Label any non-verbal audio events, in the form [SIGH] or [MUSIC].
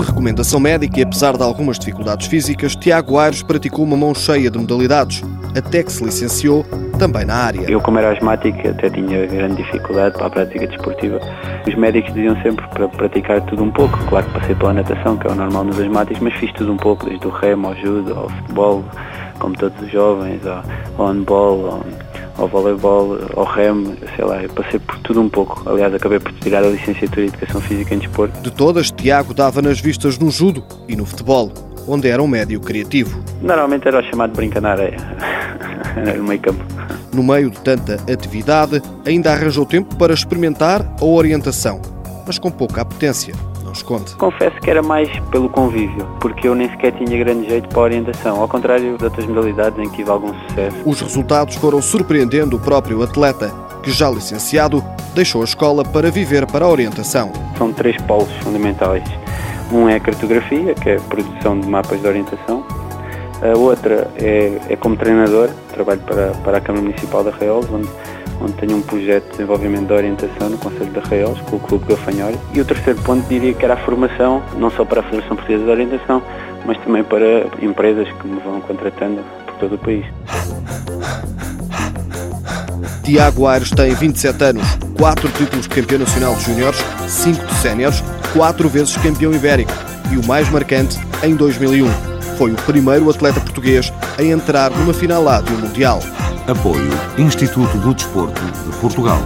recomendação médica e apesar de algumas dificuldades físicas, Tiago Aires praticou uma mão cheia de modalidades, até que se licenciou também na área. Eu, como era asmático, até tinha grande dificuldade para a prática desportiva. Os médicos diziam sempre para praticar tudo um pouco. Claro que passei pela natação, que é o normal nos asmáticos, mas fiz tudo um pouco, desde o remo ao judo, ao futebol, como todos os jovens, ao handball, ao, ao voleibol, ao remo, sei lá, eu passei por tudo um pouco. Aliás, acabei por tirar a licenciatura em Educação Física em Desporto. De todas, Tiago dava nas vistas no judo e no futebol, onde era um médio criativo. Normalmente era o chamado brinca na areia, [LAUGHS] era no meio campo. No meio de tanta atividade, ainda arranjou tempo para experimentar a orientação, mas com pouca apetência não esconde. Confesso que era mais pelo convívio, porque eu nem sequer tinha grande jeito para a orientação, ao contrário de outras modalidades em que tive algum sucesso. Os resultados foram surpreendendo o próprio atleta, que já licenciado, deixou a escola para viver para a orientação. São três polos fundamentais. Um é a cartografia, que é a produção de mapas de orientação. A outra é, é como treinador, trabalho para, para a Câmara Municipal de Arraiolos, onde onde tenho um projeto de desenvolvimento de orientação no Conselho de Arraiolos, com o Clube Gafanhório. E o terceiro ponto diria que era a formação, não só para a Federação Portuguesa de Orientação, mas também para empresas que me vão contratando por todo o país. Tiago Aires tem 27 anos, 4 títulos de campeão nacional de júniores, 5 de séniores, 4 vezes campeão ibérico e o mais marcante em 2001. Foi o primeiro atleta português a entrar numa final A de um Mundial. Apoio Instituto do Desporto de Portugal.